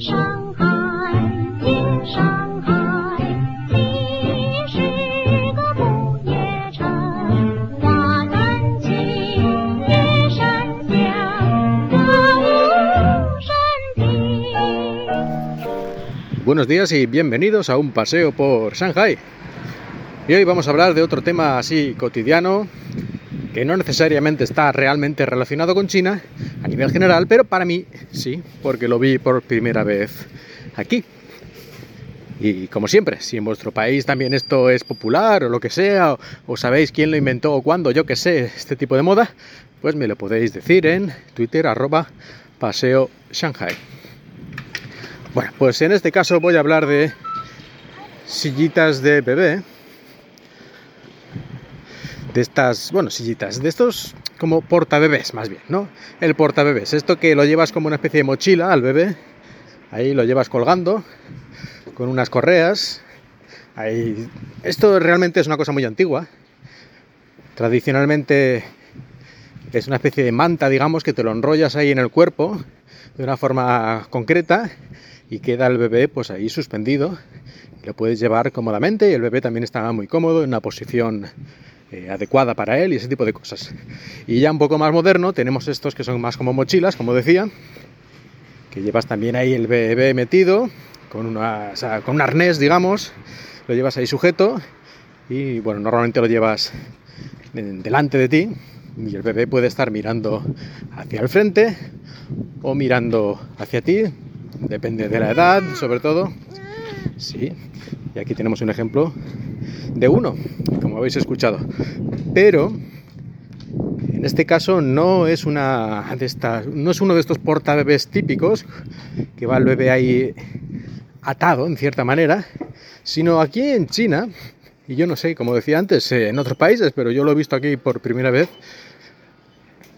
上海，听上海，你是个不夜城，花丹青，夜山香，歌舞升平。 Buenos días y bienvenidos a un paseo por Shanghai. Y hoy vamos a hablar de otro tema así cotidiano que no necesariamente está realmente relacionado con China a nivel general, pero para mí sí, porque lo vi por primera vez aquí. Y como siempre, si en vuestro país también esto es popular o lo que sea, o, sabéis quién lo inventó o cuándo, yo que sé, este tipo de moda, pues me lo podéis decir en Twitter arroba paseo Shanghai. Bueno, pues en este caso voy a hablar de sillitas de bebé. De estas, bueno, sillitas, de estos como portabebés más bien, ¿no? El portabebés, esto que lo llevas como una especie de mochila al bebé, ahí lo llevas colgando con unas correas. Ahí... Esto realmente es una cosa muy antigua. Tradicionalmente es una especie de manta, digamos, que te lo enrollas ahí en el cuerpo de una forma concreta y queda el bebé pues ahí suspendido. Lo puedes llevar cómodamente y el bebé también está muy cómodo en una posición eh, adecuada para él y ese tipo de cosas. Y ya un poco más moderno tenemos estos que son más como mochilas, como decía, que llevas también ahí el bebé metido con, una, con un arnés, digamos, lo llevas ahí sujeto y bueno, normalmente lo llevas delante de ti y el bebé puede estar mirando hacia el frente o mirando hacia ti, depende de la edad, sobre todo. Sí, y aquí tenemos un ejemplo de uno, como habéis escuchado. Pero en este caso no es una de estas, no es uno de estos portabebés típicos que va el bebé ahí atado en cierta manera, sino aquí en China, y yo no sé, como decía antes, eh, en otros países, pero yo lo he visto aquí por primera vez.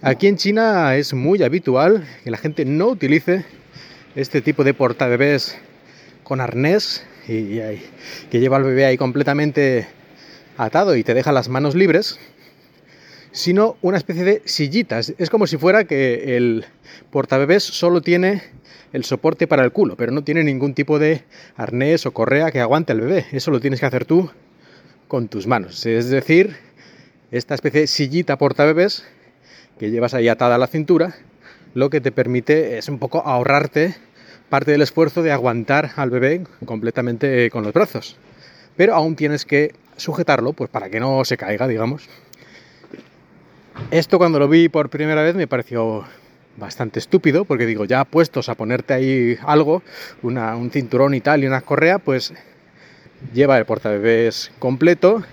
Aquí en China es muy habitual que la gente no utilice este tipo de portabebés con arnés y, que lleva al bebé ahí completamente atado y te deja las manos libres, sino una especie de sillitas. Es como si fuera que el portabebés solo tiene el soporte para el culo, pero no tiene ningún tipo de arnés o correa que aguante el bebé. Eso lo tienes que hacer tú con tus manos. Es decir, esta especie de sillita portabebés que llevas ahí atada a la cintura, lo que te permite es un poco ahorrarte parte del esfuerzo de aguantar al bebé completamente con los brazos. Pero aún tienes que sujetarlo, pues para que no se caiga, digamos. Esto cuando lo vi por primera vez me pareció bastante estúpido, porque digo, ya puestos a ponerte ahí algo, una- un cinturón y tal y una correa, pues lleva el portabebés completo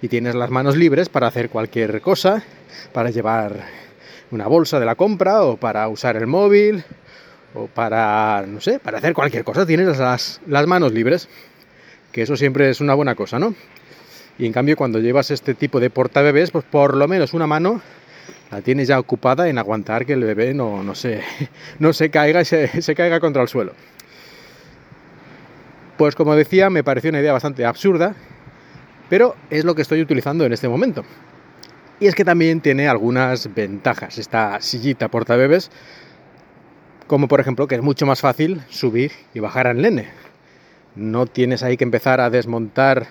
y tienes las manos libres para hacer cualquier cosa, para llevar una bolsa de la compra o para usar el móvil o para, no sé, para hacer cualquier cosa, tienes las, las manos libres, que eso siempre es una buena cosa, ¿no? Y en cambio cuando llevas este tipo de portabebés, pues por lo menos una mano la tienes ya ocupada en aguantar que el bebé no, no, se, no se caiga y se, se caiga contra el suelo. Pues como decía, me pareció una idea bastante absurda, pero es lo que estoy utilizando en este momento. Y es que también tiene algunas ventajas esta sillita portabebés, como por ejemplo que es mucho más fácil subir y bajar al nene. No tienes ahí que empezar a desmontar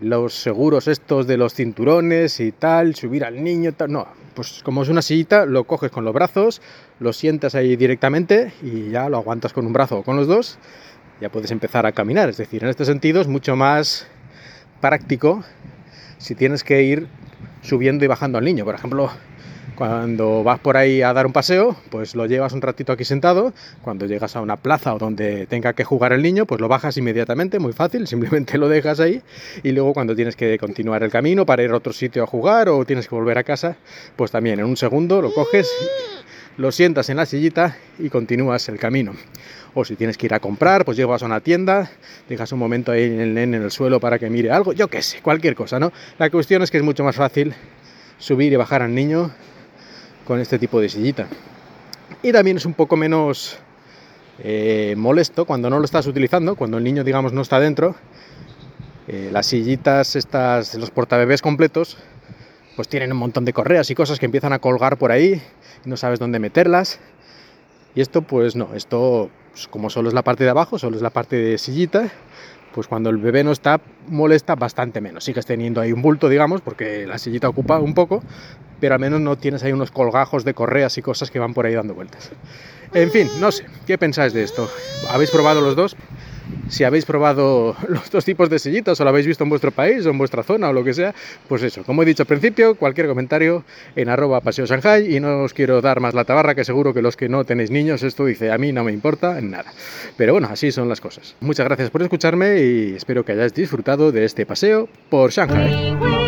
los seguros estos de los cinturones y tal, subir al niño, tal. No, pues como es una sillita, lo coges con los brazos, lo sientas ahí directamente y ya lo aguantas con un brazo o con los dos, ya puedes empezar a caminar. Es decir, en este sentido es mucho más práctico si tienes que ir subiendo y bajando al niño. Por ejemplo, cuando vas por ahí a dar un paseo, pues lo llevas un ratito aquí sentado. Cuando llegas a una plaza o donde tenga que jugar el niño, pues lo bajas inmediatamente, muy fácil, simplemente lo dejas ahí. Y luego cuando tienes que continuar el camino para ir a otro sitio a jugar o tienes que volver a casa, pues también en un segundo lo coges, lo sientas en la sillita y continúas el camino. O si tienes que ir a comprar, pues llegas a una tienda, dejas un momento ahí en el en el suelo para que mire algo, yo qué sé, cualquier cosa, ¿no? La cuestión es que es mucho más fácil subir y bajar al niño con este tipo de sillita. Y también es un poco menos eh, molesto cuando no lo estás utilizando, cuando el niño, digamos, no está dentro. Eh, las sillitas, estas, los portabebés completos, pues tienen un montón de correas y cosas que empiezan a colgar por ahí y no sabes dónde meterlas. Y esto, pues no, esto pues como solo es la parte de abajo, solo es la parte de sillita, pues cuando el bebé no está, molesta bastante menos. Sigues teniendo ahí un bulto, digamos, porque la sillita ocupa un poco, pero al menos no tienes ahí unos colgajos de correas y cosas que van por ahí dando vueltas. En fin, no sé, ¿qué pensáis de esto? ¿Habéis probado los dos? Si habéis probado los dos tipos de sillitas o lo habéis visto en vuestro país o en vuestra zona o lo que sea, pues eso, como he dicho al principio, cualquier comentario en arroba paseo Shanghai y no os quiero dar más la tabarra que seguro que los que no tenéis niños esto dice a mí no me importa nada. Pero bueno, así son las cosas. Muchas gracias por escucharme y espero que hayáis disfrutado de este paseo por Shanghai.